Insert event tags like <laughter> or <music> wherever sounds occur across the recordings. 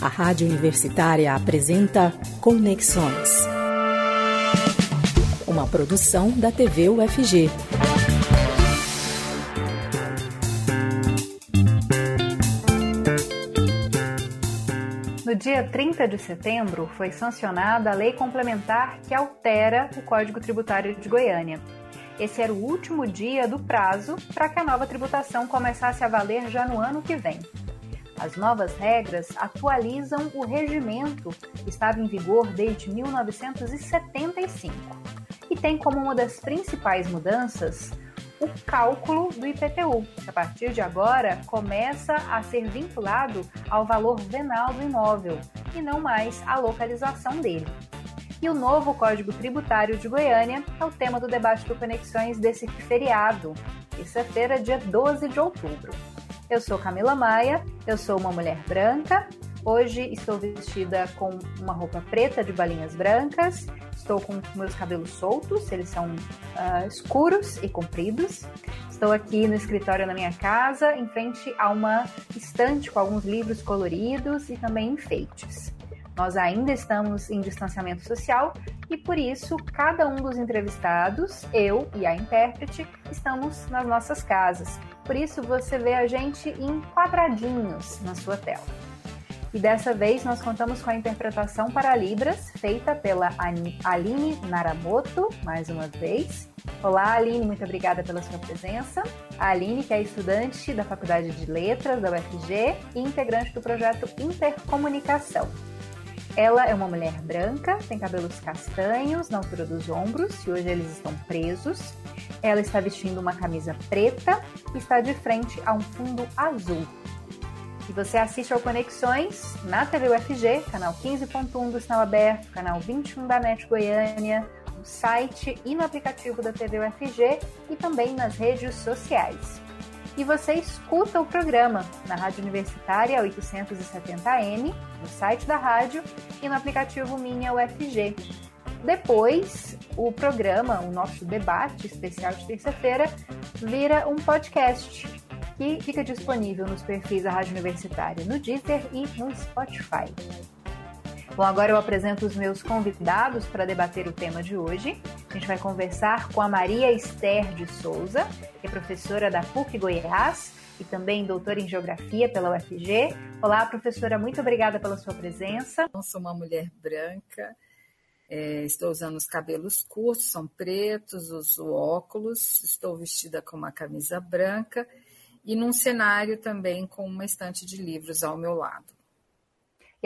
A Rádio Universitária apresenta Conexões. Uma produção da TV UFG. No dia 30 de setembro, foi sancionada a lei complementar que altera o Código Tributário de Goiânia. Esse era o último dia do prazo para que a nova tributação começasse a valer já no ano que vem. As novas regras atualizam o regimento que estava em vigor desde 1975 e tem como uma das principais mudanças o cálculo do IPTU, que a partir de agora começa a ser vinculado ao valor venal do imóvel e não mais à localização dele e o novo Código Tributário de Goiânia é o tema do debate do Conexões desse feriado, terça-feira, dia 12 de outubro. Eu sou Camila Maia, eu sou uma mulher branca. Hoje estou vestida com uma roupa preta de balinhas brancas, estou com meus cabelos soltos, eles são uh, escuros e compridos. Estou aqui no escritório na minha casa, em frente a uma estante com alguns livros coloridos e também enfeites. Nós ainda estamos em distanciamento social e por isso cada um dos entrevistados, eu e a intérprete, estamos nas nossas casas. Por isso você vê a gente em quadradinhos na sua tela. E dessa vez nós contamos com a interpretação para Libras, feita pela Aline Naramoto, mais uma vez. Olá, Aline, muito obrigada pela sua presença. A Aline, que é estudante da Faculdade de Letras da UFG e integrante do projeto Intercomunicação. Ela é uma mulher branca, tem cabelos castanhos na altura dos ombros e hoje eles estão presos. Ela está vestindo uma camisa preta e está de frente a um fundo azul. E você assiste ao Conexões na TV UFG, canal 15.1 do Sinal Aberto, canal 21 da NET Goiânia, no site e no aplicativo da TV UFG e também nas redes sociais e você escuta o programa na Rádio Universitária 870M, no site da rádio e no aplicativo Minha UFG. Depois, o programa, o nosso debate especial de terça-feira, vira um podcast que fica disponível nos perfis da Rádio Universitária no Deezer e no Spotify. Bom, agora eu apresento os meus convidados para debater o tema de hoje. A gente vai conversar com a Maria Esther de Souza, que é professora da PUC Goiás e também doutora em Geografia pela UFG. Olá, professora, muito obrigada pela sua presença. Eu sou uma mulher branca, é, estou usando os cabelos curtos, são pretos, uso óculos, estou vestida com uma camisa branca e num cenário também com uma estante de livros ao meu lado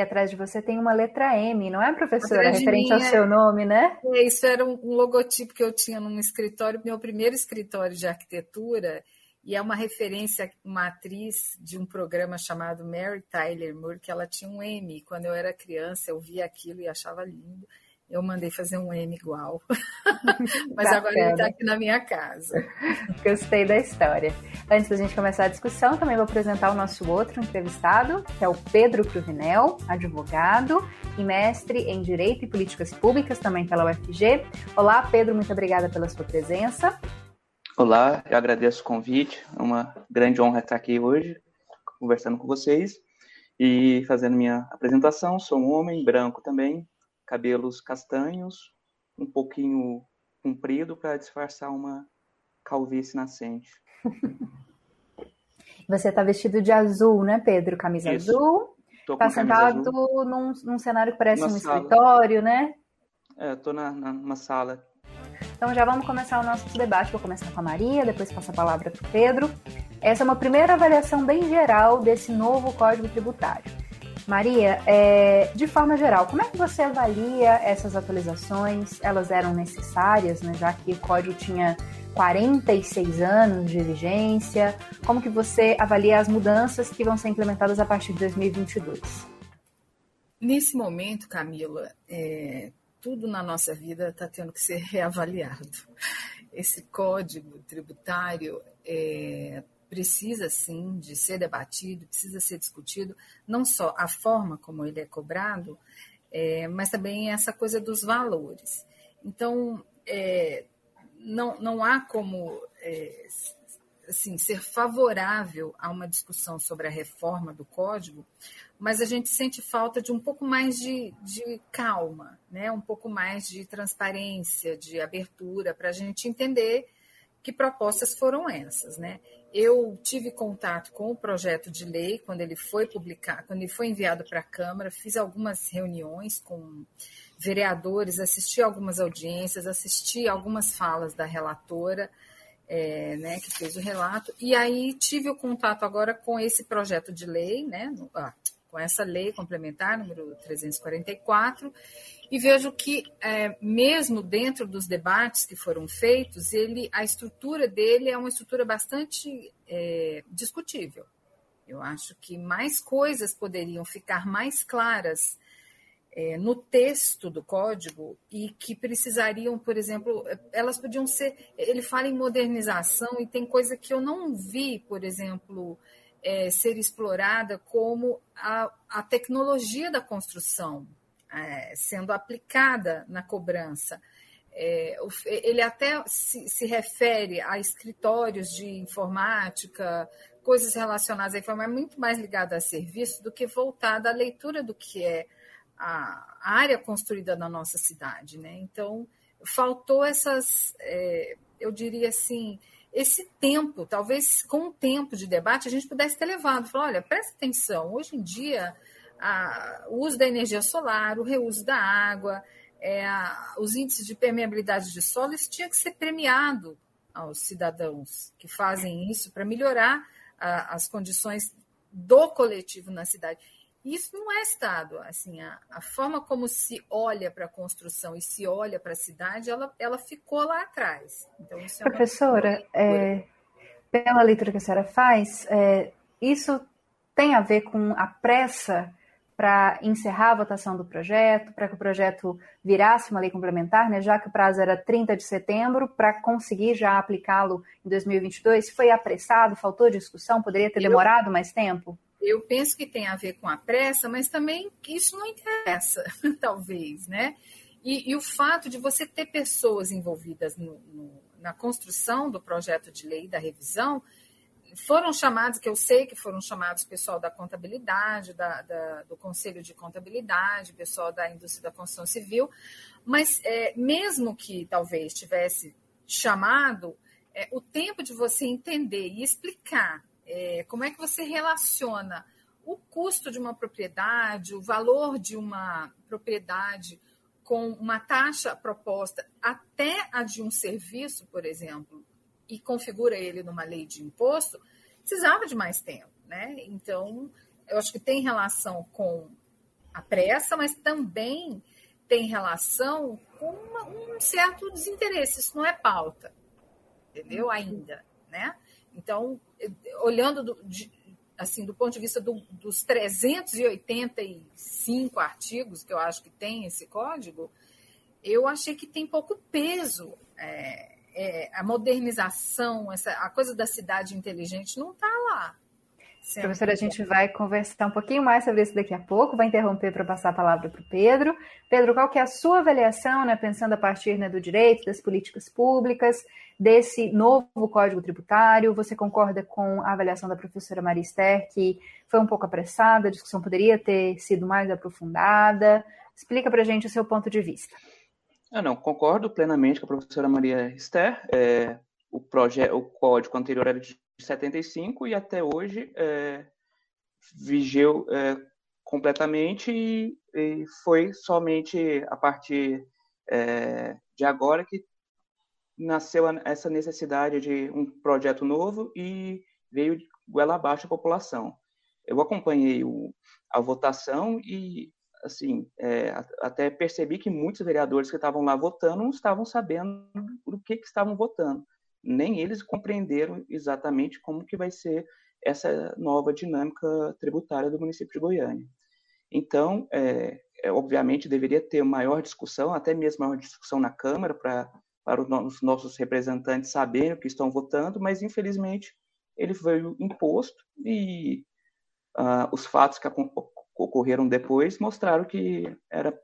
atrás de você tem uma letra M, não é, professora? Referente ao seu nome, né? É, isso era um, um logotipo que eu tinha num escritório, meu primeiro escritório de arquitetura, e é uma referência, uma atriz de um programa chamado Mary Tyler Moore, que ela tinha um M. Quando eu era criança, eu via aquilo e achava lindo eu mandei fazer um M igual. <laughs> Mas Bacana. agora ele está aqui na minha casa. <laughs> Gostei da história. Antes da gente começar a discussão, também vou apresentar o nosso outro entrevistado, que é o Pedro Cruvinel, advogado e mestre em Direito e Políticas Públicas, também pela UFG. Olá, Pedro, muito obrigada pela sua presença. Olá, eu agradeço o convite. É uma grande honra estar aqui hoje, conversando com vocês e fazendo minha apresentação. Sou um homem branco também, cabelos castanhos, um pouquinho comprido para disfarçar uma calvície nascente. <laughs> Você está vestido de azul, né, Pedro? Camisa Isso. azul. Está sentado num, num, cenário que parece uma um sala. escritório, né? É, estou na, na, numa sala. Então já vamos começar o nosso debate. Vou começar com a Maria, depois passo a palavra para o Pedro. Essa é uma primeira avaliação bem geral desse novo Código Tributário. Maria, é, de forma geral, como é que você avalia essas atualizações? Elas eram necessárias, né, já que o código tinha 46 anos de vigência. Como que você avalia as mudanças que vão ser implementadas a partir de 2022? Nesse momento, Camila, é, tudo na nossa vida está tendo que ser <laughs> reavaliado. Esse código tributário é, precisa sim de ser debatido, precisa ser discutido, não só a forma como ele é cobrado, é, mas também essa coisa dos valores. Então, é, não, não há como é, assim, ser favorável a uma discussão sobre a reforma do código, mas a gente sente falta de um pouco mais de, de calma, né? um pouco mais de transparência, de abertura, para a gente entender que propostas foram essas. Né? Eu tive contato com o projeto de lei quando ele foi publicado, quando ele foi enviado para a Câmara, fiz algumas reuniões com vereadores, assisti algumas audiências, assisti algumas falas da relatora é, né, que fez o relato, e aí tive o contato agora com esse projeto de lei, né, no, ah, com essa lei complementar, número 344, e vejo que, é, mesmo dentro dos debates que foram feitos, ele, a estrutura dele é uma estrutura bastante é, discutível. Eu acho que mais coisas poderiam ficar mais claras é, no texto do código e que precisariam, por exemplo, elas podiam ser. Ele fala em modernização e tem coisa que eu não vi, por exemplo, é, ser explorada como a, a tecnologia da construção é, sendo aplicada na cobrança. É, ele até se, se, refere a escritórios de informática, coisas relacionadas à informática, muito mais ligada a serviço do que voltada à leitura do que é a, área construída na nossa cidade, né? Então faltou essas, é, eu diria assim, esse tempo, talvez com o tempo de debate a gente pudesse ter levado, falar, olha, presta atenção, hoje em dia a, o uso da energia solar, o reuso da água, é, a, os índices de permeabilidade de solo, isso tinha que ser premiado aos cidadãos que fazem isso para melhorar a, as condições do coletivo na cidade. Isso não é Estado. Assim, a, a forma como se olha para a construção e se olha para a cidade, ela, ela ficou lá atrás. Então, é Professora, é, pela leitura que a senhora faz, é, isso tem a ver com a pressa para encerrar a votação do projeto, para que o projeto virasse uma lei complementar, né, já que o prazo era 30 de setembro, para conseguir já aplicá-lo em 2022? Foi apressado? Faltou discussão? Poderia ter demorado mais tempo? Eu penso que tem a ver com a pressa, mas também isso não interessa, <laughs> talvez, né? E, e, o fato de você ter pessoas envolvidas no, no, na construção do projeto de lei da revisão foram chamados, que eu sei que foram chamados pessoal da contabilidade, da, da, do Conselho de Contabilidade, pessoal da indústria da construção civil, mas é, mesmo que talvez tivesse chamado, é, o tempo de você entender e explicar é, como é que você relaciona o custo de uma propriedade, o valor de uma propriedade com uma taxa proposta até a de um serviço, por exemplo, e configura ele numa lei de imposto, precisava de mais tempo, né? Então, eu acho que tem relação com a pressa, mas também tem relação com uma, um certo desinteresse. Isso não é pauta, entendeu? Ainda, né? Então, olhando do, de, assim, do ponto de vista do, dos 385 artigos que eu acho que tem esse código, eu achei que tem pouco peso. É, é, a modernização, essa, a coisa da cidade inteligente não está lá. Sempre. Professora, a gente vai conversar um pouquinho mais sobre isso daqui a pouco, vai interromper para passar a palavra para o Pedro. Pedro, qual que é a sua avaliação, né, pensando a partir né, do direito, das políticas públicas, desse novo Código Tributário? Você concorda com a avaliação da professora Maria Esther, que foi um pouco apressada, a discussão poderia ter sido mais aprofundada? Explica para a gente o seu ponto de vista. Eu não, concordo plenamente com a professora Maria Esther. É, o, o código anterior era de 75 e até hoje é, vigeu é, completamente e, e, foi somente a partir é, de agora que nasceu essa necessidade de um projeto novo e veio goela abaixo a população. Eu acompanhei o, a votação e, assim, é, até percebi que muitos vereadores que estavam lá votando não estavam sabendo do que, que estavam votando. Nem eles compreenderam exatamente como que vai ser essa nova dinâmica tributária do município de Goiânia. Então, é, é, obviamente, deveria ter maior discussão, até mesmo maior discussão na Câmara, para para os nossos representantes saberem o que estão votando, mas infelizmente ele veio imposto e uh, os fatos que ocorreram depois mostraram que era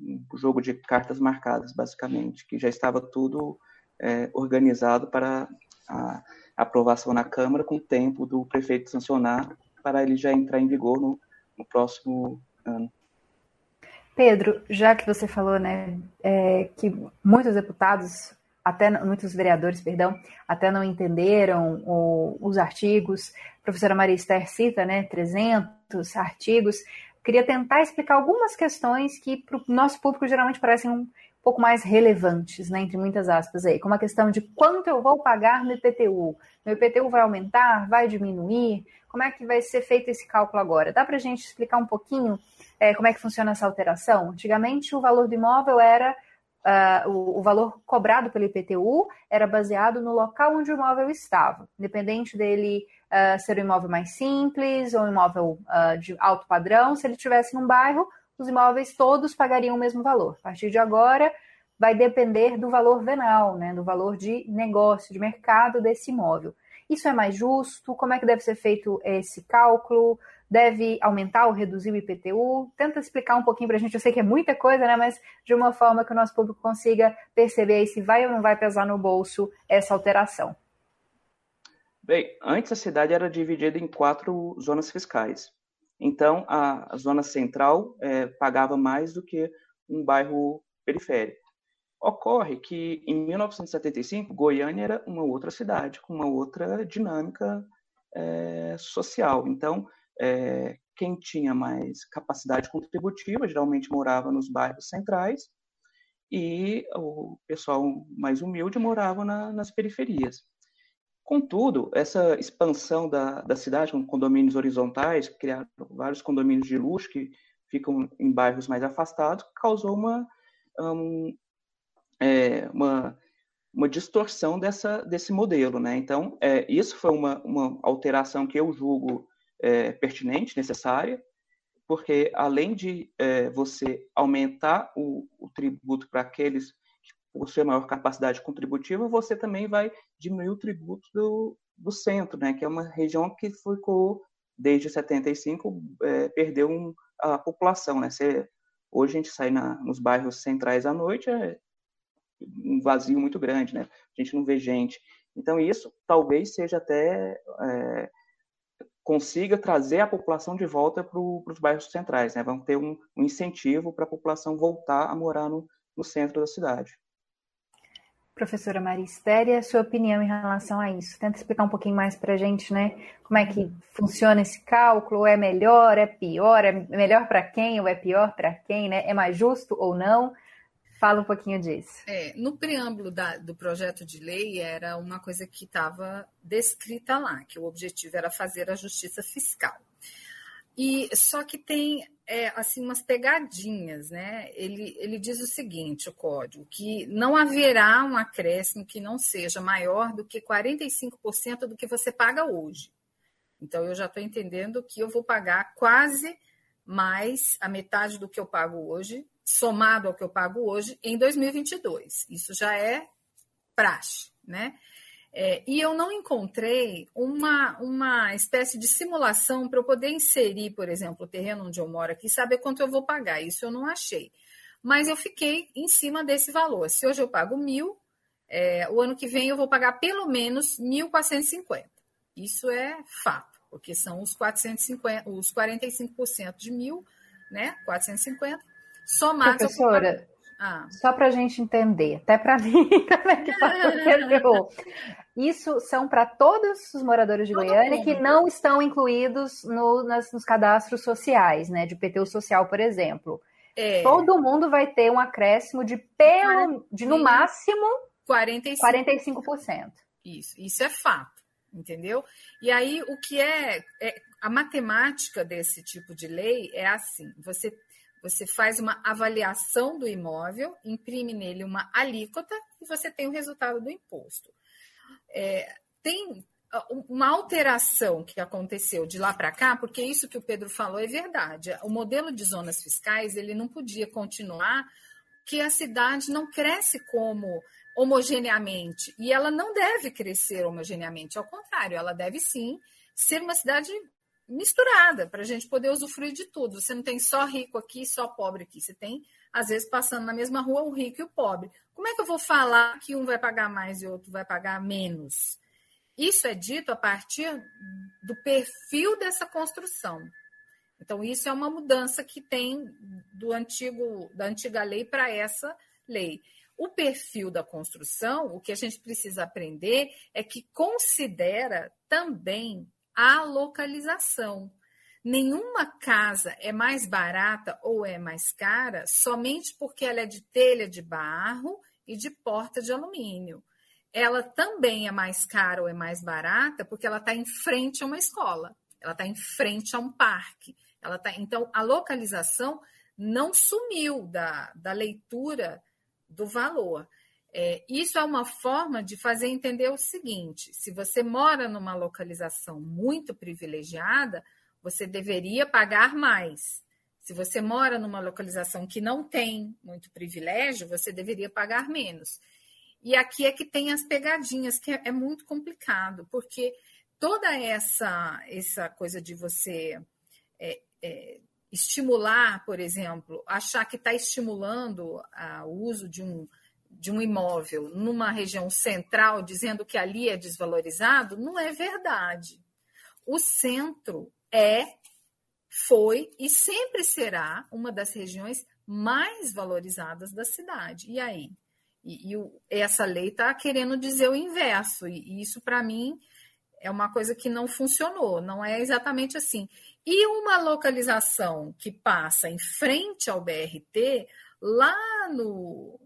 um jogo de cartas marcadas, basicamente, que já estava tudo é, organizado para a, aprovação na Câmara com o tempo do prefeito sancionar para ele já entrar em vigor no, no próximo ano. Pedro, já que você falou, né, é, que muitos deputados, até muitos vereadores, perdão, até não entenderam o, os artigos, a professora Maria Esther cita, né, 300 artigos, queria tentar explicar algumas questões que para o nosso público geralmente parecem um pouco mais relevantes, né, entre muitas aspas aí, como a questão de quanto eu vou pagar no IPTU. Meu IPTU vai aumentar, vai diminuir? Como é que vai ser feito esse cálculo agora? Dá para a gente explicar um pouquinho é, como é que funciona essa alteração? Antigamente, o valor do imóvel era Uh, o, o, valor cobrado pelo IPTU era baseado no local onde o imóvel estava, independente dele uh, ser um imóvel mais simples ou um imóvel uh, de alto padrão. Se ele estivesse num bairro, os imóveis todos pagariam o mesmo valor. A partir de agora, vai depender do valor venal, né, do valor de negócio, de mercado desse imóvel. Isso é mais justo? Como é que deve ser feito esse cálculo? Deve aumentar ou reduzir o IPTU? Tenta explicar um pouquinho para a gente. Eu sei que é muita coisa, né? Mas de uma forma que o nosso público consiga perceber se vai ou não vai pesar no bolso essa alteração. Bem, antes a cidade era dividida em quatro zonas fiscais. Então, a, a zona central é, pagava mais do que um bairro periférico. Ocorre que, em 1975, Goiânia era uma outra cidade, com uma outra dinâmica é, social. Então, é, quem tinha mais capacidade contributiva geralmente morava nos bairros centrais e o pessoal mais humilde morava na, nas periferias. Contudo, essa expansão da, da cidade com condomínios horizontais, criaram vários condomínios de luxo que ficam em bairros mais afastados, causou uma, um, é, uma, uma distorção dessa, desse modelo. Né? Então, é, isso foi uma, uma alteração que eu julgo é, pertinente, necessária, porque além de é, você aumentar o, o tributo para aqueles que possuem maior capacidade contributiva, você também vai diminuir o tributo do, do centro, né, que é uma região que ficou, desde 75, é, perdeu um, a população. Né? Você, hoje a gente sai na, nos bairros centrais à noite, é um vazio muito grande, né? a gente não vê gente. Então, isso talvez seja até é, consiga trazer a população de volta para os bairros centrais. Né? Vamos ter um, um incentivo para a população voltar a morar no, no centro da cidade. Professora Maristéria, sua opinião em relação a isso? Tenta explicar um pouquinho mais para a gente, né? Como é que funciona esse cálculo? É melhor, é pior? É melhor para quem ou é pior para quem? Né? É mais justo ou não? Fala um pouquinho disso. É, no preâmbulo da, do projeto de lei era uma coisa que estava descrita lá, que o objetivo era fazer a justiça fiscal. E só que tem é, assim umas pegadinhas, né? Ele, ele diz o seguinte, o código, que não haverá um acréscimo que não seja maior do que 45% do que você paga hoje. Então eu já estou entendendo que eu vou pagar quase mais a metade do que eu pago hoje somado ao que eu pago hoje em 2022. Isso já é praxe, né? É, e eu não encontrei uma, uma espécie de simulação para eu poder inserir, por exemplo, o terreno onde eu moro aqui, saber quanto eu vou pagar. Isso eu não achei. Mas eu fiquei em cima desse valor. Se hoje eu pago mil, é, o ano que vem eu vou pagar pelo menos 1.450. Isso é fato, porque são os 450, os 45% de mil, né? 450 Somados Professora, ah. só para a gente entender, até para <laughs> mim, como é que entendeu? Isso são para todos os moradores de Todo Goiânia mundo. que não estão incluídos no, nas, nos cadastros sociais, né? De PTU social, por exemplo. É. Todo mundo vai ter um acréscimo de pelo, de no máximo 45%. 45%. Isso, isso é fato, entendeu? E aí o que é, é a matemática desse tipo de lei é assim: você você faz uma avaliação do imóvel, imprime nele uma alíquota e você tem o resultado do imposto. É, tem uma alteração que aconteceu de lá para cá, porque isso que o Pedro falou é verdade. O modelo de zonas fiscais ele não podia continuar, que a cidade não cresce como homogeneamente e ela não deve crescer homogeneamente. Ao contrário, ela deve sim ser uma cidade misturada para a gente poder usufruir de tudo. Você não tem só rico aqui, só pobre aqui. Você tem, às vezes, passando na mesma rua o rico e o pobre. Como é que eu vou falar que um vai pagar mais e outro vai pagar menos? Isso é dito a partir do perfil dessa construção. Então, isso é uma mudança que tem do antigo, da antiga lei para essa lei. O perfil da construção, o que a gente precisa aprender é que considera também a localização. Nenhuma casa é mais barata ou é mais cara somente porque ela é de telha de barro e de porta de alumínio. Ela também é mais cara ou é mais barata porque ela está em frente a uma escola, ela está em frente a um parque. Ela tá, então, a localização não sumiu da, da leitura do valor. É, isso é uma forma de fazer entender o seguinte: se você mora numa localização muito privilegiada, você deveria pagar mais. Se você mora numa localização que não tem muito privilégio, você deveria pagar menos. E aqui é que tem as pegadinhas, que é, é muito complicado, porque toda essa, essa coisa de você é, é, estimular, por exemplo, achar que está estimulando o uso de um, de um imóvel numa região central, dizendo que ali é desvalorizado, não é verdade. O centro é, foi e sempre será uma das regiões mais valorizadas da cidade. E aí? E, e essa lei está querendo dizer o inverso, e isso, para mim, é uma coisa que não funcionou, não é exatamente assim. E uma localização que passa em frente ao BRT, lá no,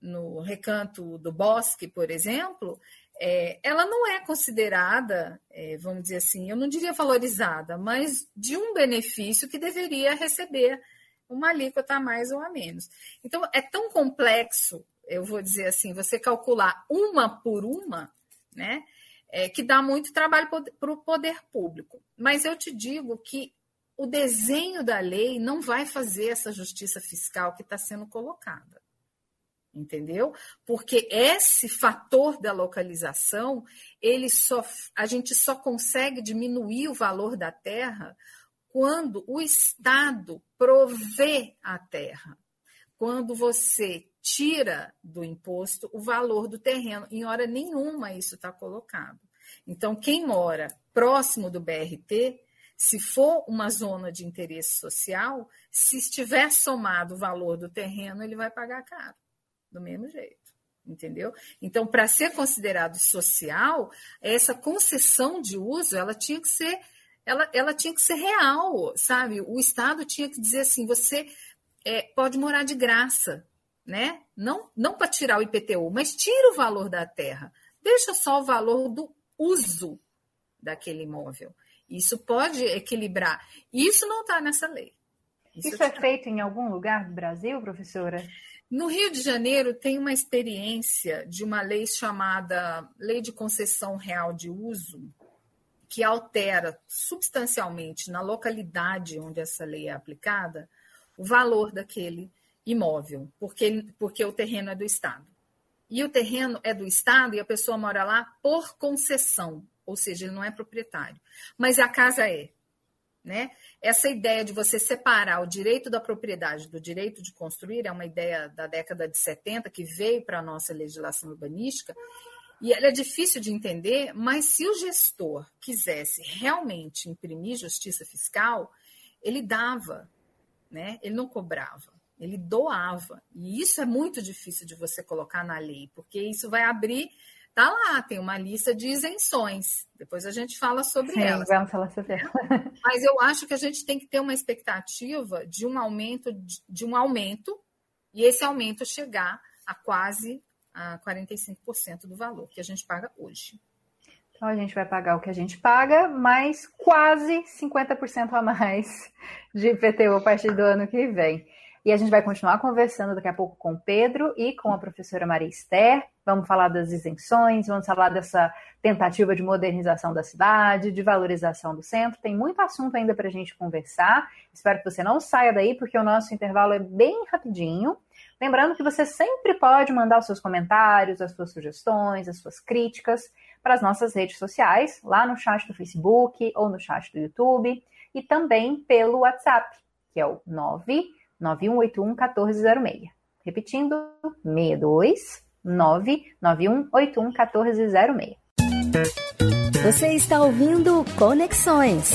no recanto do bosque, por exemplo, é, ela não é considerada, é, vamos dizer assim, eu não diria valorizada, mas de um benefício que deveria receber uma alíquota a mais ou a menos. Então, é tão complexo, eu vou dizer assim, você calcular uma por uma, né? é, que dá muito trabalho para o poder público. Mas eu te digo que o desenho da lei não vai fazer essa justiça fiscal que está sendo colocada. Entendeu? Porque esse fator da localização, ele só, a gente só consegue diminuir o valor da terra quando o Estado provê a terra. Quando você tira do imposto o valor do terreno. Em hora nenhuma isso está colocado. Então, quem mora próximo do BRT, se for uma zona de interesse social, se estiver somado o valor do terreno, ele vai pagar caro, do mesmo jeito. Entendeu? Então, para ser considerado social, essa concessão de uso, ela tinha que ser, ela, ela tinha que ser real, sabe? O Estado tinha que dizer assim: você é, pode morar de graça, né? Não, não para tirar o IPTU, mas tira o valor da terra. Deixa só o valor do uso daquele imóvel. Isso pode equilibrar. Isso não está nessa lei. Isso, Isso é feito em algum lugar do Brasil, professora? No Rio de Janeiro tem uma experiência de uma lei chamada Lei de Concessão Real de Uso, que altera substancialmente na localidade onde essa lei é aplicada o valor daquele imóvel, porque, porque o terreno é do Estado. E o terreno é do Estado e a pessoa mora lá por concessão, ou seja, ele não é proprietário. Mas a casa é. Né? Essa ideia de você separar o direito da propriedade do direito de construir é uma ideia da década de 70 que veio para a nossa legislação urbanística e ela é difícil de entender, mas se o gestor quisesse realmente imprimir justiça fiscal, ele dava, né? ele não cobrava ele doava. E isso é muito difícil de você colocar na lei, porque isso vai abrir. Tá lá, tem uma lista de isenções. Depois a gente fala sobre Sim, elas. Vamos falar sobre elas. Mas eu acho que a gente tem que ter uma expectativa de um aumento, de um aumento, e esse aumento chegar a quase a 45% do valor que a gente paga hoje. Então a gente vai pagar o que a gente paga, mais quase 50% a mais de IPTU a partir do ano que vem. E a gente vai continuar conversando daqui a pouco com o Pedro e com a professora Maria Esther. Vamos falar das isenções, vamos falar dessa tentativa de modernização da cidade, de valorização do centro. Tem muito assunto ainda para a gente conversar. Espero que você não saia daí, porque o nosso intervalo é bem rapidinho. Lembrando que você sempre pode mandar os seus comentários, as suas sugestões, as suas críticas para as nossas redes sociais, lá no chat do Facebook ou no chat do YouTube, e também pelo WhatsApp, que é o 9 9181 1406. Repetindo, 62 99181 1406. Você está ouvindo Conexões.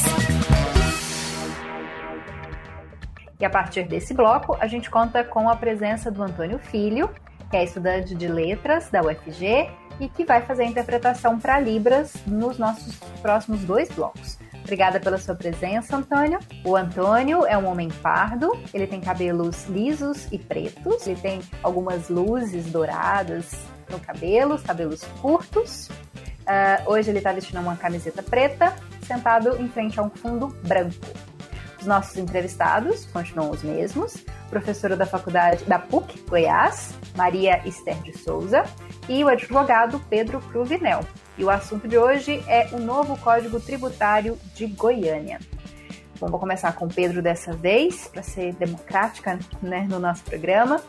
E a partir desse bloco, a gente conta com a presença do Antônio Filho, que é estudante de letras da UFG e que vai fazer a interpretação para Libras nos nossos próximos dois blocos. Obrigada pela sua presença, Antônio. O Antônio é um homem pardo, ele tem cabelos lisos e pretos, ele tem algumas luzes douradas no cabelo, cabelos curtos. Uh, hoje ele está vestindo uma camiseta preta, sentado em frente a um fundo branco. Os nossos entrevistados continuam os mesmos: professora da faculdade da PUC Goiás, Maria Esther de Souza, e o advogado Pedro Cruvinel. E o assunto de hoje é o novo Código Tributário de Goiânia. Bom, vou começar com Pedro dessa vez, para ser democrática né, no nosso programa.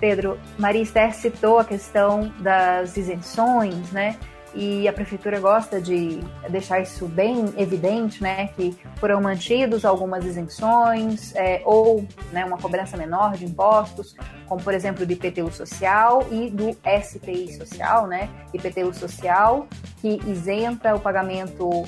Pedro, Maria Esther citou a questão das isenções, né? E a prefeitura gosta de deixar isso bem evidente, né, que foram mantidos algumas isenções é, ou né, uma cobrança menor de impostos, como por exemplo do IPTU social e do SPI social, né, IPTU social que isenta o pagamento uh,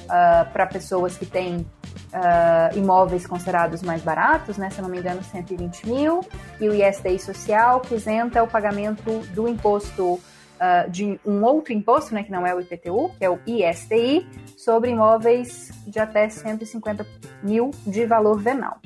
para pessoas que têm uh, imóveis considerados mais baratos, né, se não me engano 120 mil, e o ISTI social que isenta o pagamento do imposto uh, de um outro imposto, né, que não é o IPTU, que é o ISTI, sobre imóveis de até 150 mil de valor venal.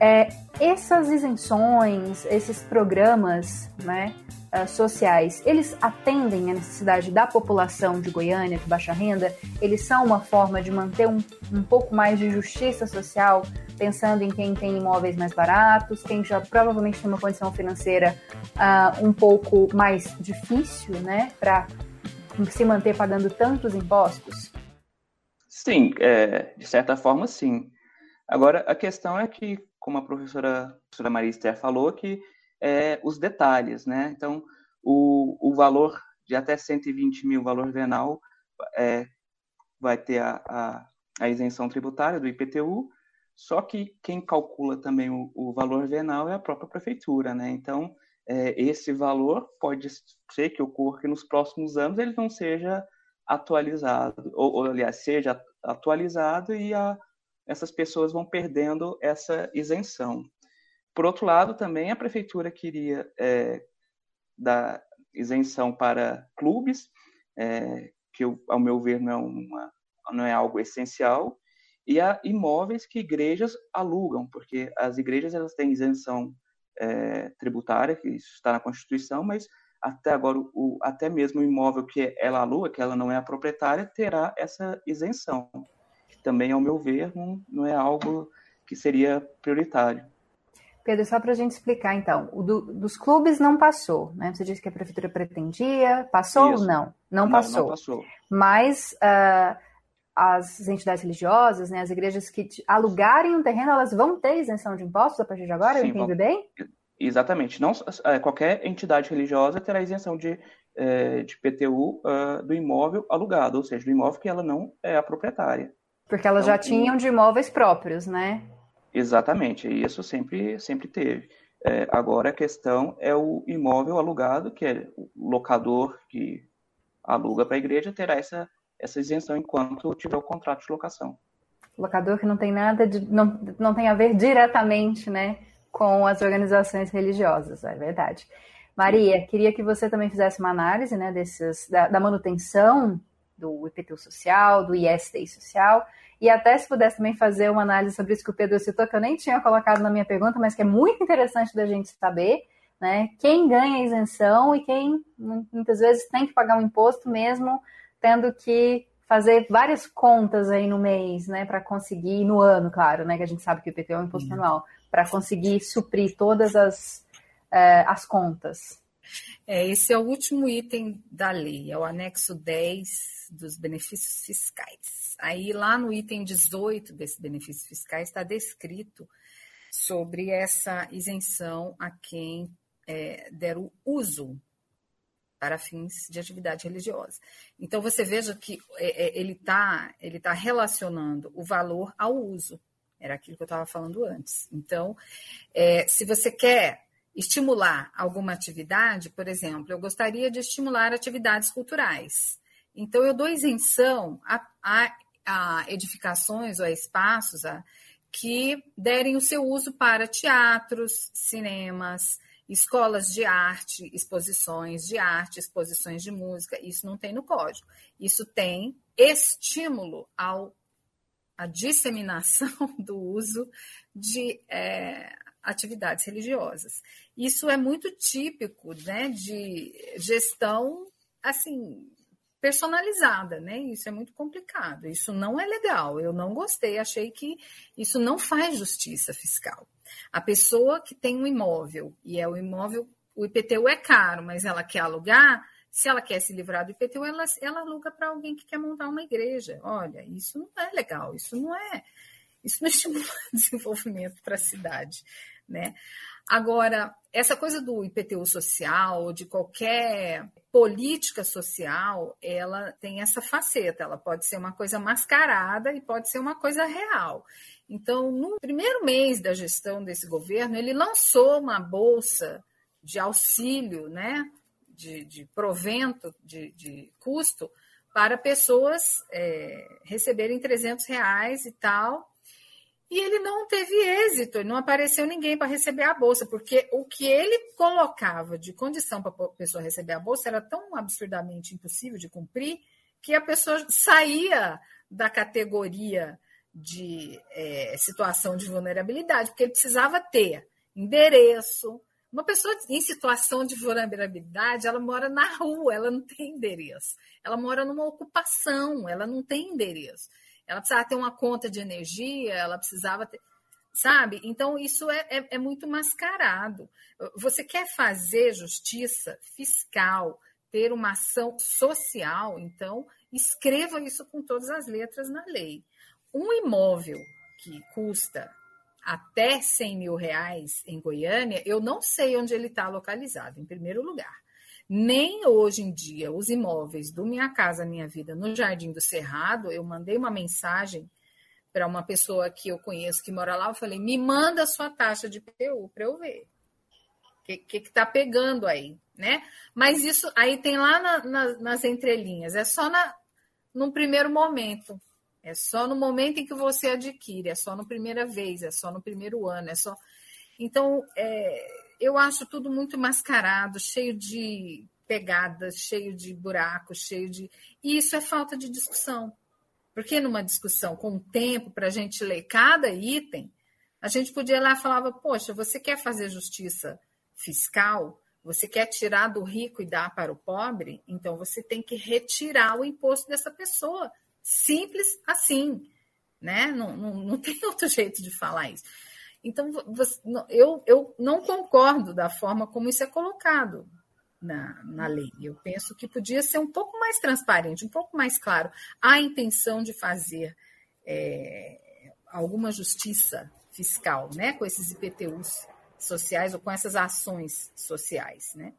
É, essas isenções, esses programas, né, uh, sociais, eles atendem à necessidade da população de Goiânia, de baixa renda? Eles são uma forma de manter um, um pouco mais de justiça social, pensando em quem tem imóveis mais baratos, quem já provavelmente tem uma condição financeira uh, um pouco mais difícil, né, para se manter pagando tantos impostos? Sim, é, de certa forma, sim. Agora, a questão é que, como a professora, a professora Maria Esther falou, que é, os detalhes, né? Então, o, o valor de até 120 mil, valor venal, é, vai ter a, a, a, isenção tributária do IPTU, só que quem calcula também o, o valor venal é a própria prefeitura, né? Então, é, esse valor pode ser que ocorra que nos próximos anos ele não seja atualizado, ou, ou aliás, seja atualizado e a, essas pessoas vão perdendo essa isenção. Por outro lado, também a prefeitura queria é, dar isenção para clubes, é, que ao meu ver não é, uma, não é algo essencial, e a imóveis que igrejas alugam, porque as igrejas elas têm isenção é, tributária, que isso está na Constituição, mas até agora, o, até mesmo o imóvel que ela aluga, que ela não é a proprietária, terá essa isenção. Que também, ao meu ver, não, não é algo que seria prioritário. Pedro, só para a gente explicar, então, o do, dos clubes não passou, né? Você disse que a prefeitura pretendia, passou ou não? Não, não passou. Não passou. Mas uh, as entidades religiosas, né, as igrejas que alugarem um terreno, elas vão ter isenção de impostos a partir de agora? Sim, eu entendi vão... bem? Exatamente. Não, é, qualquer entidade religiosa terá isenção de, é, de PTU ah, do imóvel alugado, ou seja, do imóvel que ela não é a proprietária. Porque elas então, já tinham de imóveis próprios, né? Exatamente, isso sempre, sempre teve. É, agora a questão é o imóvel alugado, que é o locador que aluga para a igreja, terá essa, essa isenção enquanto tiver o contrato de locação. Locador que não tem nada de. não, não tem a ver diretamente né, com as organizações religiosas, é verdade. Maria, queria que você também fizesse uma análise né, desses, da, da manutenção do IPTU social, do ISTI social, e até se pudesse também fazer uma análise sobre isso que o Pedro citou, que eu nem tinha colocado na minha pergunta, mas que é muito interessante da gente saber, né? Quem ganha isenção e quem muitas vezes tem que pagar um imposto mesmo tendo que fazer várias contas aí no mês, né, para conseguir no ano, claro, né, que a gente sabe que o IPTU é um imposto anual, para conseguir suprir todas as, uh, as contas. É, esse é o último item da lei, é o anexo 10 dos benefícios fiscais. Aí, lá no item 18 desses benefícios fiscais, está descrito sobre essa isenção a quem é, der o uso para fins de atividade religiosa. Então, você veja que é, é ele está ele tá relacionando o valor ao uso. Era aquilo que eu estava falando antes. Então, é, se você quer estimular alguma atividade, por exemplo, eu gostaria de estimular atividades culturais. Então, eu dou isenção a, a, a edificações ou a espaços a, que derem o seu uso para teatros, cinemas, escolas de arte, exposições de arte, exposições de música. Isso não tem no código. Isso tem estímulo ao a disseminação <laughs> do uso de é, atividades religiosas. Isso é muito típico né, de gestão assim personalizada, né? Isso é muito complicado. Isso não é legal. Eu não gostei, achei que isso não faz justiça fiscal. A pessoa que tem um imóvel e é o imóvel, o IPTU é caro, mas ela quer alugar, se ela quer se livrar do IPTU, ela, ela aluga para alguém que quer montar uma igreja. Olha, isso não é legal, isso não é, isso não estimula <laughs> desenvolvimento para a cidade, né? Agora, essa coisa do IPTU social, de qualquer política social, ela tem essa faceta, ela pode ser uma coisa mascarada e pode ser uma coisa real. Então, no primeiro mês da gestão desse governo, ele lançou uma bolsa de auxílio, né, de, de provento, de, de custo, para pessoas é, receberem 300 reais e tal, e ele não teve êxito, não apareceu ninguém para receber a bolsa, porque o que ele colocava de condição para a pessoa receber a bolsa era tão absurdamente impossível de cumprir que a pessoa saía da categoria de é, situação de vulnerabilidade, porque ele precisava ter endereço. Uma pessoa em situação de vulnerabilidade, ela mora na rua, ela não tem endereço. Ela mora numa ocupação, ela não tem endereço ela precisava ter uma conta de energia, ela precisava ter. Sabe? Então, isso é, é, é muito mascarado. Você quer fazer justiça fiscal, ter uma ação social, então escreva isso com todas as letras na lei. Um imóvel que custa até 100 mil reais em Goiânia, eu não sei onde ele está localizado, em primeiro lugar. Nem hoje em dia, os imóveis do Minha Casa Minha Vida no Jardim do Cerrado, eu mandei uma mensagem para uma pessoa que eu conheço que mora lá, eu falei, me manda a sua taxa de PTU para eu ver. O que, que, que tá pegando aí, né? Mas isso aí tem lá na, na, nas entrelinhas, é só na, num primeiro momento. É só no momento em que você adquire, é só na primeira vez, é só no primeiro ano, é só. Então, é, eu acho tudo muito mascarado, cheio de pegadas, cheio de buracos, cheio de. E isso é falta de discussão. Porque numa discussão com tempo para a gente ler cada item, a gente podia lá e falava, poxa, você quer fazer justiça fiscal? Você quer tirar do rico e dar para o pobre? Então você tem que retirar o imposto dessa pessoa. Simples assim. Né? Não, não, não <laughs> tem outro jeito de falar isso. Então, você, eu, eu não concordo da forma como isso é colocado na, na lei. Eu penso que podia ser um pouco mais transparente, um pouco mais claro a intenção de fazer é, alguma justiça fiscal né, com esses IPTUs sociais ou com essas ações sociais. Né?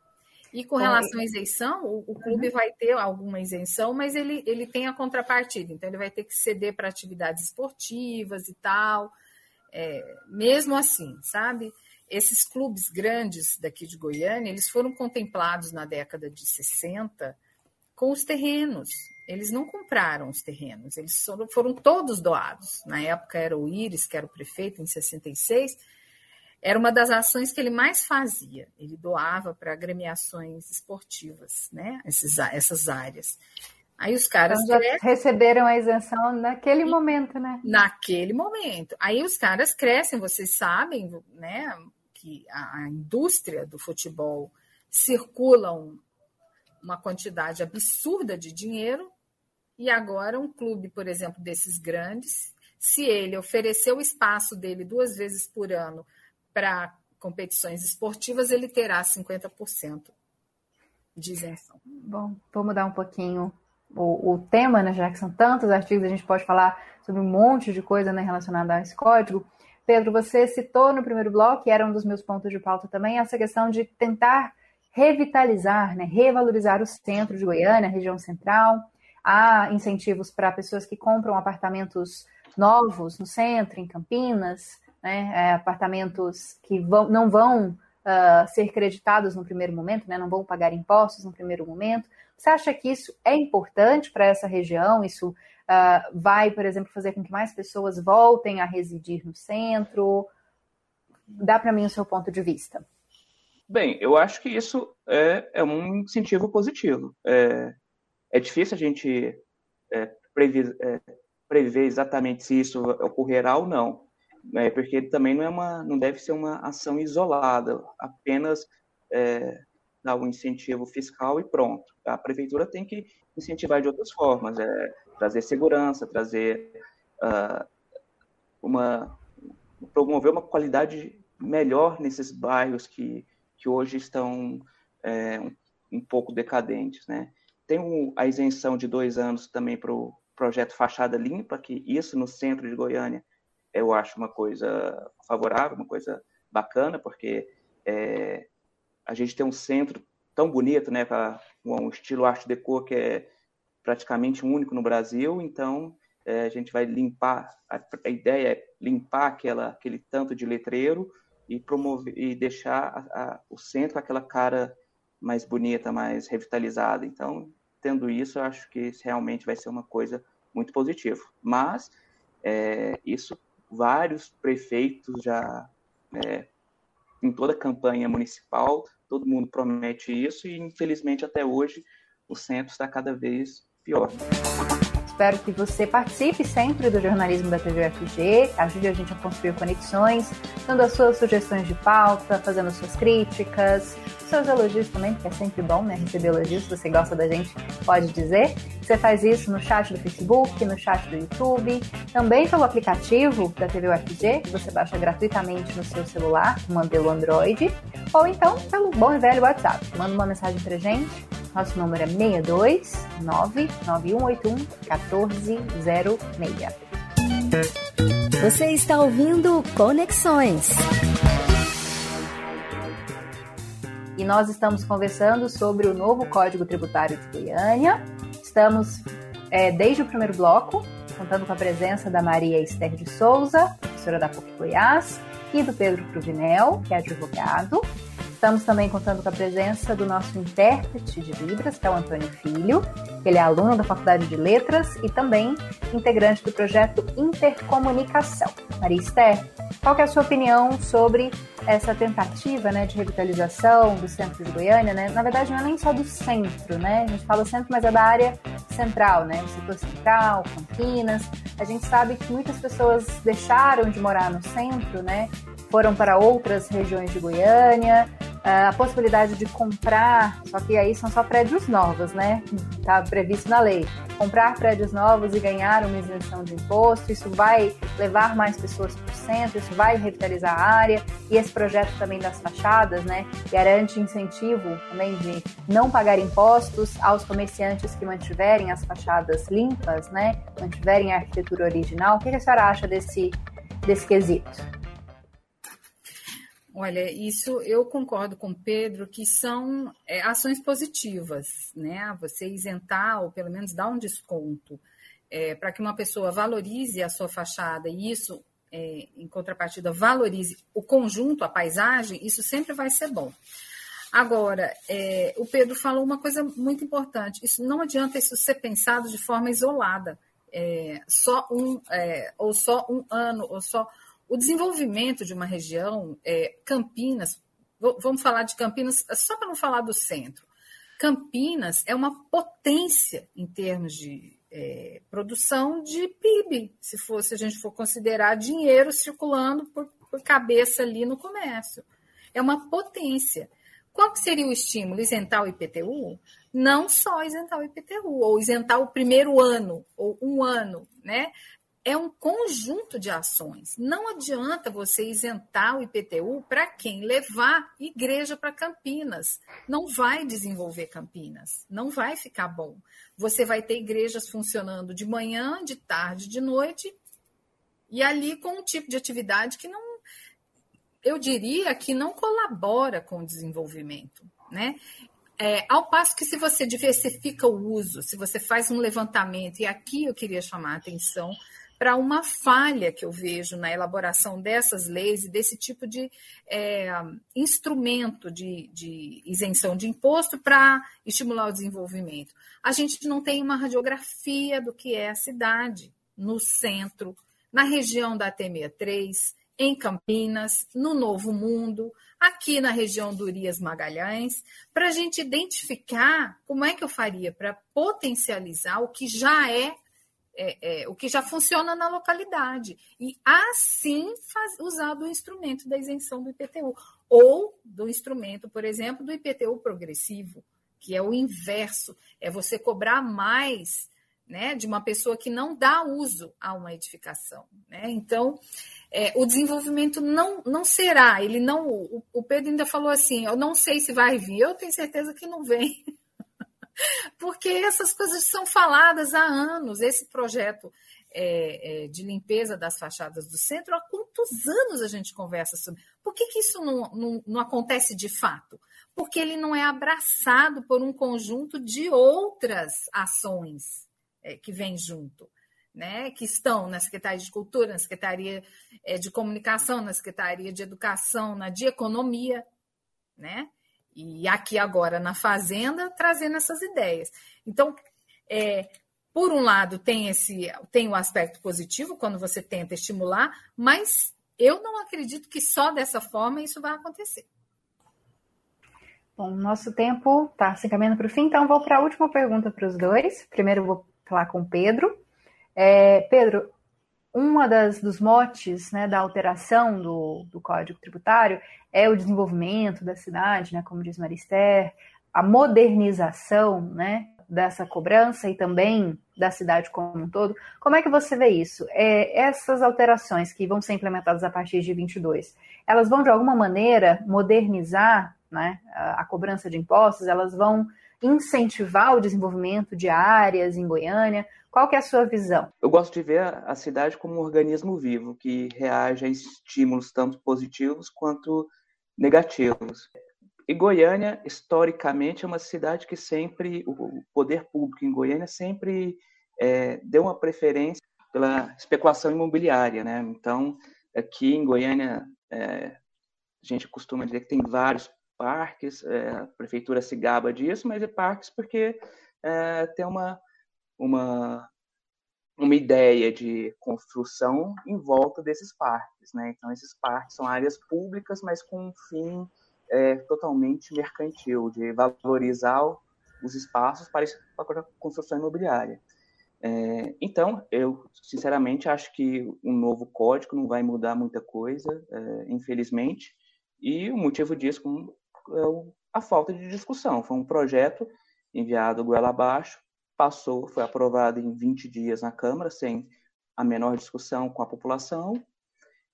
E com relação à isenção, o, o clube uhum. vai ter alguma isenção, mas ele, ele tem a contrapartida, então ele vai ter que ceder para atividades esportivas e tal é, mesmo assim, sabe? Esses clubes grandes daqui de Goiânia, eles foram contemplados na década de 60 com os terrenos. Eles não compraram os terrenos, eles foram, foram todos doados. Na época era o Íris, que era o prefeito, em 66, era uma das ações que ele mais fazia. Ele doava para agremiações esportivas, né? Essas, essas áreas. Aí os caras então, já receberam a isenção naquele momento, né? Naquele momento. Aí os caras crescem, vocês sabem, né, que a, a indústria do futebol circula um, uma quantidade absurda de dinheiro e agora um clube, por exemplo, desses grandes, se ele oferecer o espaço dele duas vezes por ano para competições esportivas, ele terá 50% de isenção. Bom, vou mudar um pouquinho o, o tema, né, já que são tantos artigos, a gente pode falar sobre um monte de coisa né, relacionada a esse código. Pedro, você citou no primeiro bloco, e era um dos meus pontos de pauta também, essa questão de tentar revitalizar, né, revalorizar o centro de Goiânia, a região central. Há incentivos para pessoas que compram apartamentos novos no centro, em Campinas, né, é, apartamentos que vão, não vão uh, ser creditados no primeiro momento, né, não vão pagar impostos no primeiro momento. Você acha que isso é importante para essa região? Isso uh, vai, por exemplo, fazer com que mais pessoas voltem a residir no centro? Dá para mim o seu ponto de vista. Bem, eu acho que isso é, é um incentivo positivo. É, é difícil a gente é, é, prever, exatamente se isso ocorrerá ou não, né, porque também não, é uma, não deve ser uma ação isolada, apenas é, dar um incentivo fiscal e pronto. A prefeitura tem que incentivar de outras formas, é, trazer segurança, trazer uh, uma promover uma qualidade melhor nesses bairros que, que hoje estão é, um, um, pouco decadentes, né? Tem um, a isenção de dois anos também para o projeto Fachada Limpa, que isso no centro de Goiânia eu acho uma coisa favorável, uma coisa bacana, porque é, a gente tem um centro tão bonito, né, com um estilo arte deco que é praticamente único no Brasil, então é, a gente vai limpar, a, a, ideia é limpar aquela, aquele tanto de letreiro e promover e deixar a, a, o centro aquela cara mais bonita, mais revitalizada. Então, tendo isso, eu acho que realmente vai ser uma coisa muito positiva. Mas é, isso vários prefeitos já é, em toda a campanha municipal, todo mundo promete isso e infelizmente até hoje o centro está cada vez pior. Espero que você participe sempre do jornalismo da TV UFG, ajude a gente a construir conexões, dando as suas sugestões de pauta, fazendo suas críticas, seus elogios também, porque é sempre bom né, receber elogios. Se você gosta da gente, pode dizer. Você faz isso no chat do Facebook, no chat do YouTube, também pelo aplicativo da TV UFG, que você baixa gratuitamente no seu celular, no modelo Android, ou então pelo bom e velho WhatsApp. Manda uma mensagem pra gente nosso número é 62 99181 1406. Você está ouvindo Conexões. E nós estamos conversando sobre o novo Código Tributário de Goiânia. Estamos é, desde o primeiro bloco, contando com a presença da Maria Esther de Souza, professora da PUC Goiás, e do Pedro Cruvinel, que é advogado. Estamos também contando com a presença do nosso intérprete de Libras, que é o Antônio Filho. Ele é aluno da Faculdade de Letras e também integrante do projeto Intercomunicação. Maria Esther, qual é a sua opinião sobre essa tentativa né, de revitalização do centro de Goiânia? Né? Na verdade, não é nem só do centro, né? A gente fala centro, mas é da área central, né? O setor central, Campinas. A gente sabe que muitas pessoas deixaram de morar no centro, né? Foram para outras regiões de Goiânia, a possibilidade de comprar, só que aí são só prédios novos, né? Está previsto na lei. Comprar prédios novos e ganhar uma isenção de imposto, isso vai levar mais pessoas para o centro, isso vai revitalizar a área. E esse projeto também das fachadas, né? Garante incentivo também de não pagar impostos aos comerciantes que mantiverem as fachadas limpas, né? Mantiverem a arquitetura original. O que a senhora acha desse, desse quesito? Olha, isso eu concordo com o Pedro que são é, ações positivas, né? Você isentar ou pelo menos dar um desconto é, para que uma pessoa valorize a sua fachada e isso, é, em contrapartida, valorize o conjunto, a paisagem, isso sempre vai ser bom. Agora, é, o Pedro falou uma coisa muito importante: isso não adianta isso ser pensado de forma isolada, é, só um é, ou só um ano ou só o desenvolvimento de uma região, é, Campinas, vamos falar de Campinas, só para não falar do centro. Campinas é uma potência em termos de é, produção de PIB, se, for, se a gente for considerar dinheiro circulando por, por cabeça ali no comércio. É uma potência. Qual seria o estímulo? Isentar o IPTU? Não só isentar o IPTU, ou isentar o primeiro ano, ou um ano, né? É um conjunto de ações. Não adianta você isentar o IPTU para quem levar igreja para Campinas. Não vai desenvolver Campinas, não vai ficar bom. Você vai ter igrejas funcionando de manhã, de tarde, de noite, e ali com um tipo de atividade que não, eu diria que não colabora com o desenvolvimento, né? É, ao passo que se você diversifica o uso, se você faz um levantamento, e aqui eu queria chamar a atenção para uma falha que eu vejo na elaboração dessas leis e desse tipo de é, instrumento de, de isenção de imposto para estimular o desenvolvimento. A gente não tem uma radiografia do que é a cidade no centro, na região da T63, em Campinas, no Novo Mundo, aqui na região do Urias Magalhães, para a gente identificar como é que eu faria para potencializar o que já é, é, é, o que já funciona na localidade e assim faz, usar do instrumento da isenção do IPTU ou do instrumento, por exemplo, do IPTU progressivo, que é o inverso, é você cobrar mais né, de uma pessoa que não dá uso a uma edificação. Né? Então, é, o desenvolvimento não, não será, ele não. O, o, Pedro ainda falou assim: eu não sei se vai vir, eu tenho certeza que não vem. <laughs> Porque essas coisas são faladas há anos. Esse projeto é, é, de limpeza das fachadas do centro, há quantos anos a gente conversa sobre? Por que, que isso não, não, não acontece de fato? Porque ele não é abraçado por um conjunto de outras ações é, que vêm junto né, que estão na Secretaria de Cultura, na Secretaria eh, de Comunicação, na Secretaria de Educação, na de Economia, né? E aqui agora na Fazenda, trazendo essas ideias. Então, é, por um lado, tem esse tem o aspecto positivo quando você tenta estimular, mas eu não acredito que só dessa forma isso vai acontecer. Bom, nosso tempo está se encaminhando para o fim, então vou para a última pergunta para os dois. Primeiro vou falar com o Pedro. É, Pedro, uma das dos motes né, da alteração do, do Código Tributário é o desenvolvimento da cidade, né, como diz Marister, a modernização né, dessa cobrança e também da cidade como um todo. Como é que você vê isso? É, essas alterações que vão ser implementadas a partir de 22, elas vão de alguma maneira modernizar né, a, a cobrança de impostos? Elas vão incentivar o desenvolvimento de áreas em Goiânia? Qual que é a sua visão? Eu gosto de ver a cidade como um organismo vivo que reage a estímulos tanto positivos quanto negativos. E Goiânia, historicamente, é uma cidade que sempre, o poder público em Goiânia sempre é, deu uma preferência pela especulação imobiliária, né? Então, aqui em Goiânia, é, a gente costuma dizer que tem vários parques, é, a prefeitura se gaba disso, mas é parques porque é, tem uma uma, uma ideia de construção em volta desses parques. Né? Então, esses parques são áreas públicas, mas com um fim é, totalmente mercantil, de valorizar os espaços para a construção imobiliária. É, então, eu sinceramente acho que um novo código não vai mudar muita coisa, é, infelizmente, e o motivo disso é a falta de discussão. Foi um projeto enviado goela abaixo, passou, foi aprovado em 20 dias na Câmara, sem a menor discussão com a população,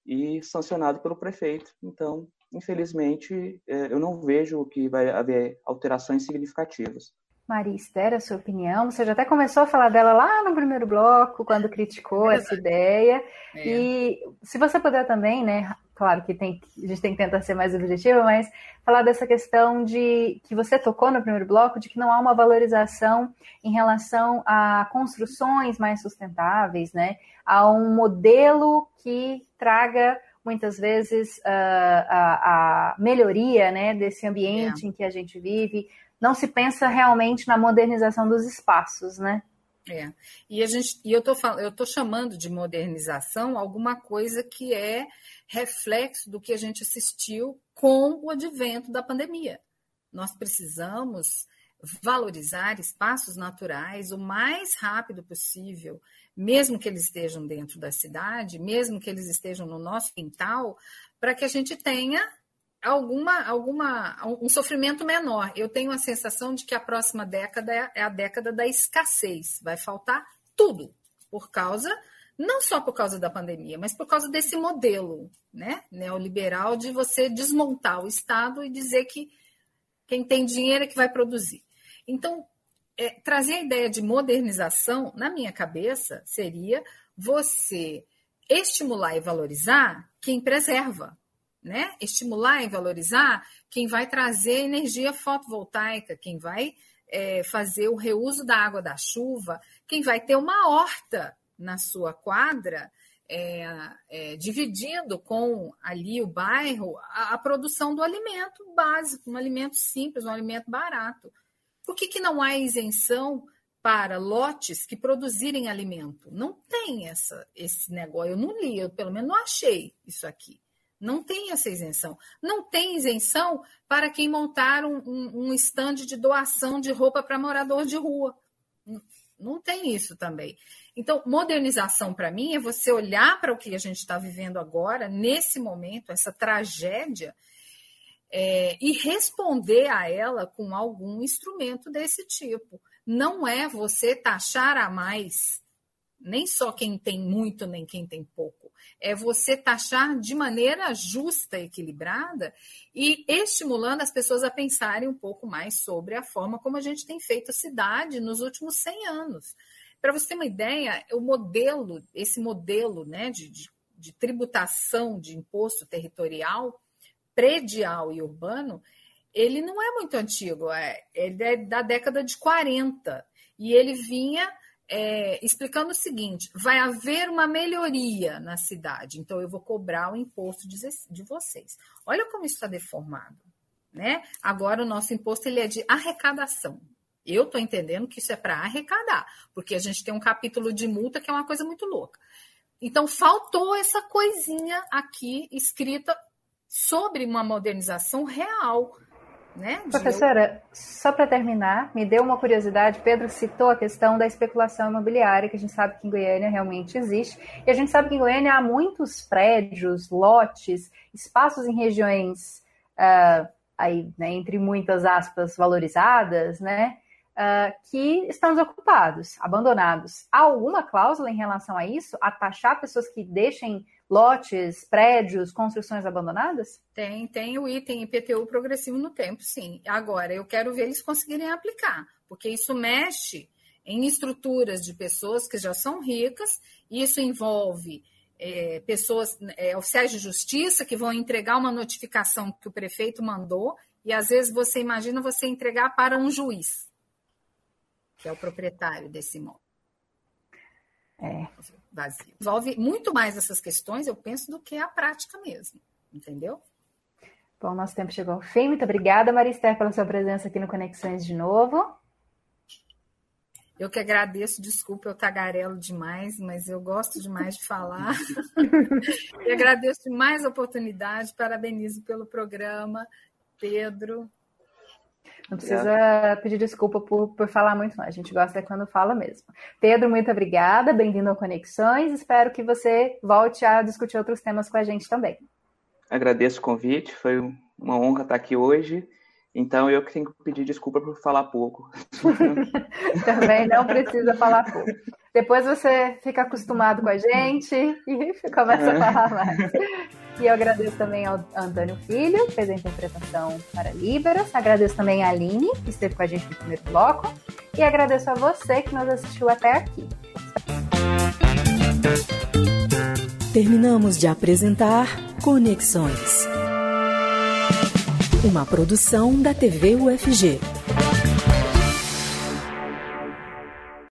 e sancionado pelo prefeito. Então, infelizmente, é, eu não vejo que vai haver alterações significativas. Maria Esther, a sua opinião? Você já até começou a falar dela lá no primeiro bloco, quando criticou é essa ideia. É. E se você puder também, né, claro que tem, a gente tem que tentar ser mais objetivo, mas falar dessa questão de que você tocou no primeiro bloco, de que não há uma valorização em relação a construções mais sustentáveis, né? A um modelo que traga muitas vezes a, a, a melhoria né, desse ambiente é. em que a gente vive, não se pensa realmente na modernização dos espaços, né? É. E a gente, e eu tô chamando de modernização alguma coisa que é reflexo do que a gente assistiu com o advento da pandemia. Nós precisamos valorizar espaços naturais o mais rápido possível, mesmo que eles estejam dentro da cidade, mesmo que eles estejam no nosso quintal, para que a gente tenha alguma, alguma um sofrimento menor. Eu tenho a sensação de que a próxima década é, é a década da escassez. Vai faltar tudo por causa não só por causa da pandemia, mas por causa desse modelo, né, neoliberal de você desmontar o Estado e dizer que quem tem dinheiro é que vai produzir. Então, é, trazer a ideia de modernização, na minha cabeça, seria você estimular e valorizar quem preserva, né? Estimular e valorizar quem vai trazer energia fotovoltaica, quem vai é, fazer o reuso da água da chuva, quem vai ter uma horta na sua quadra, é, é, dividindo com ali o bairro a, a, produção do alimento básico, um alimento simples, um alimento barato. Por que, que não há isenção para lotes que produzirem alimento? Não tem essa, esse negócio. Eu não li, eu pelo menos não achei isso aqui. Não tem essa isenção. Não tem isenção para quem montar um, um, um stand de doação de roupa para morador de rua. Não tem isso também. Então, modernização para mim é você olhar para o que a gente está vivendo agora, nesse momento, essa tragédia, é, e responder a ela com algum instrumento desse tipo. Não é você taxar a mais, nem só quem tem muito, nem quem tem pouco. É você taxar de maneira justa, equilibrada e estimulando as pessoas a pensarem um pouco mais sobre a forma como a gente tem feito a cidade nos últimos 100 anos. Para você ter uma ideia, o modelo, esse modelo né, de, de, de tributação de imposto territorial, predial e urbano, ele não é muito antigo, é, ele é da década de 40. E ele vinha é, explicando o seguinte: vai haver uma melhoria na cidade, então eu vou cobrar o imposto de, de vocês. Olha como isso está deformado. Né? Agora o nosso imposto ele é de arrecadação. Eu estou entendendo que isso é para arrecadar, porque a gente tem um capítulo de multa que é uma coisa muito louca. Então, faltou essa coisinha aqui escrita sobre uma modernização real. Né, Professora, só para terminar, me deu uma curiosidade. Pedro citou a questão da especulação imobiliária, que a gente sabe que em Goiânia realmente existe. E a gente sabe que em Goiânia há muitos prédios, lotes, espaços em regiões, uh, aí, né, entre muitas aspas, valorizadas, né? Uh, que estão desocupados, abandonados. Há alguma cláusula em relação a isso? A taxar pessoas que deixem lotes, prédios, construções abandonadas? Tem, tem o item IPTU progressivo no tempo, sim. Agora, eu quero ver eles conseguirem aplicar, porque isso mexe em estruturas de pessoas que já são ricas, isso envolve é, pessoas, é, oficiais de justiça, que vão entregar uma notificação que o prefeito mandou, e às vezes você imagina você entregar para um juiz que é o proprietário desse imóvel. É. Vazio. Envolve muito mais essas questões, eu penso, do que a prática mesmo. Entendeu? Bom, nosso tempo chegou ao fim. Muito obrigada, Marister, pela sua presença aqui no Conexões de novo. Eu que agradeço, desculpa, eu tagarelo demais, mas eu gosto demais de falar. <laughs> e agradeço demais a oportunidade, parabenizo pelo programa, Pedro. Não precisa é. pedir desculpa por, por falar muito, não. A gente gosta quando fala mesmo. Pedro, muito obrigada. Bem-vindo ao Conexões. Espero que você volte a discutir outros temas com a gente também. Agradeço o convite. Foi uma honra estar aqui hoje. Então eu que tenho que pedir desculpa por falar pouco. <laughs> Também não precisa falar pouco. Depois você fica acostumado com a gente e <laughs> começa a é. falar mais. E eu agradeço também ao Antônio Filho, que fez a interpretação para Libras. Agradeço também a Aline, que esteve com a gente no primeiro bloco. E agradeço a você que nos assistiu até aqui. Terminamos de apresentar Conexões. Uma produção da TV UFG.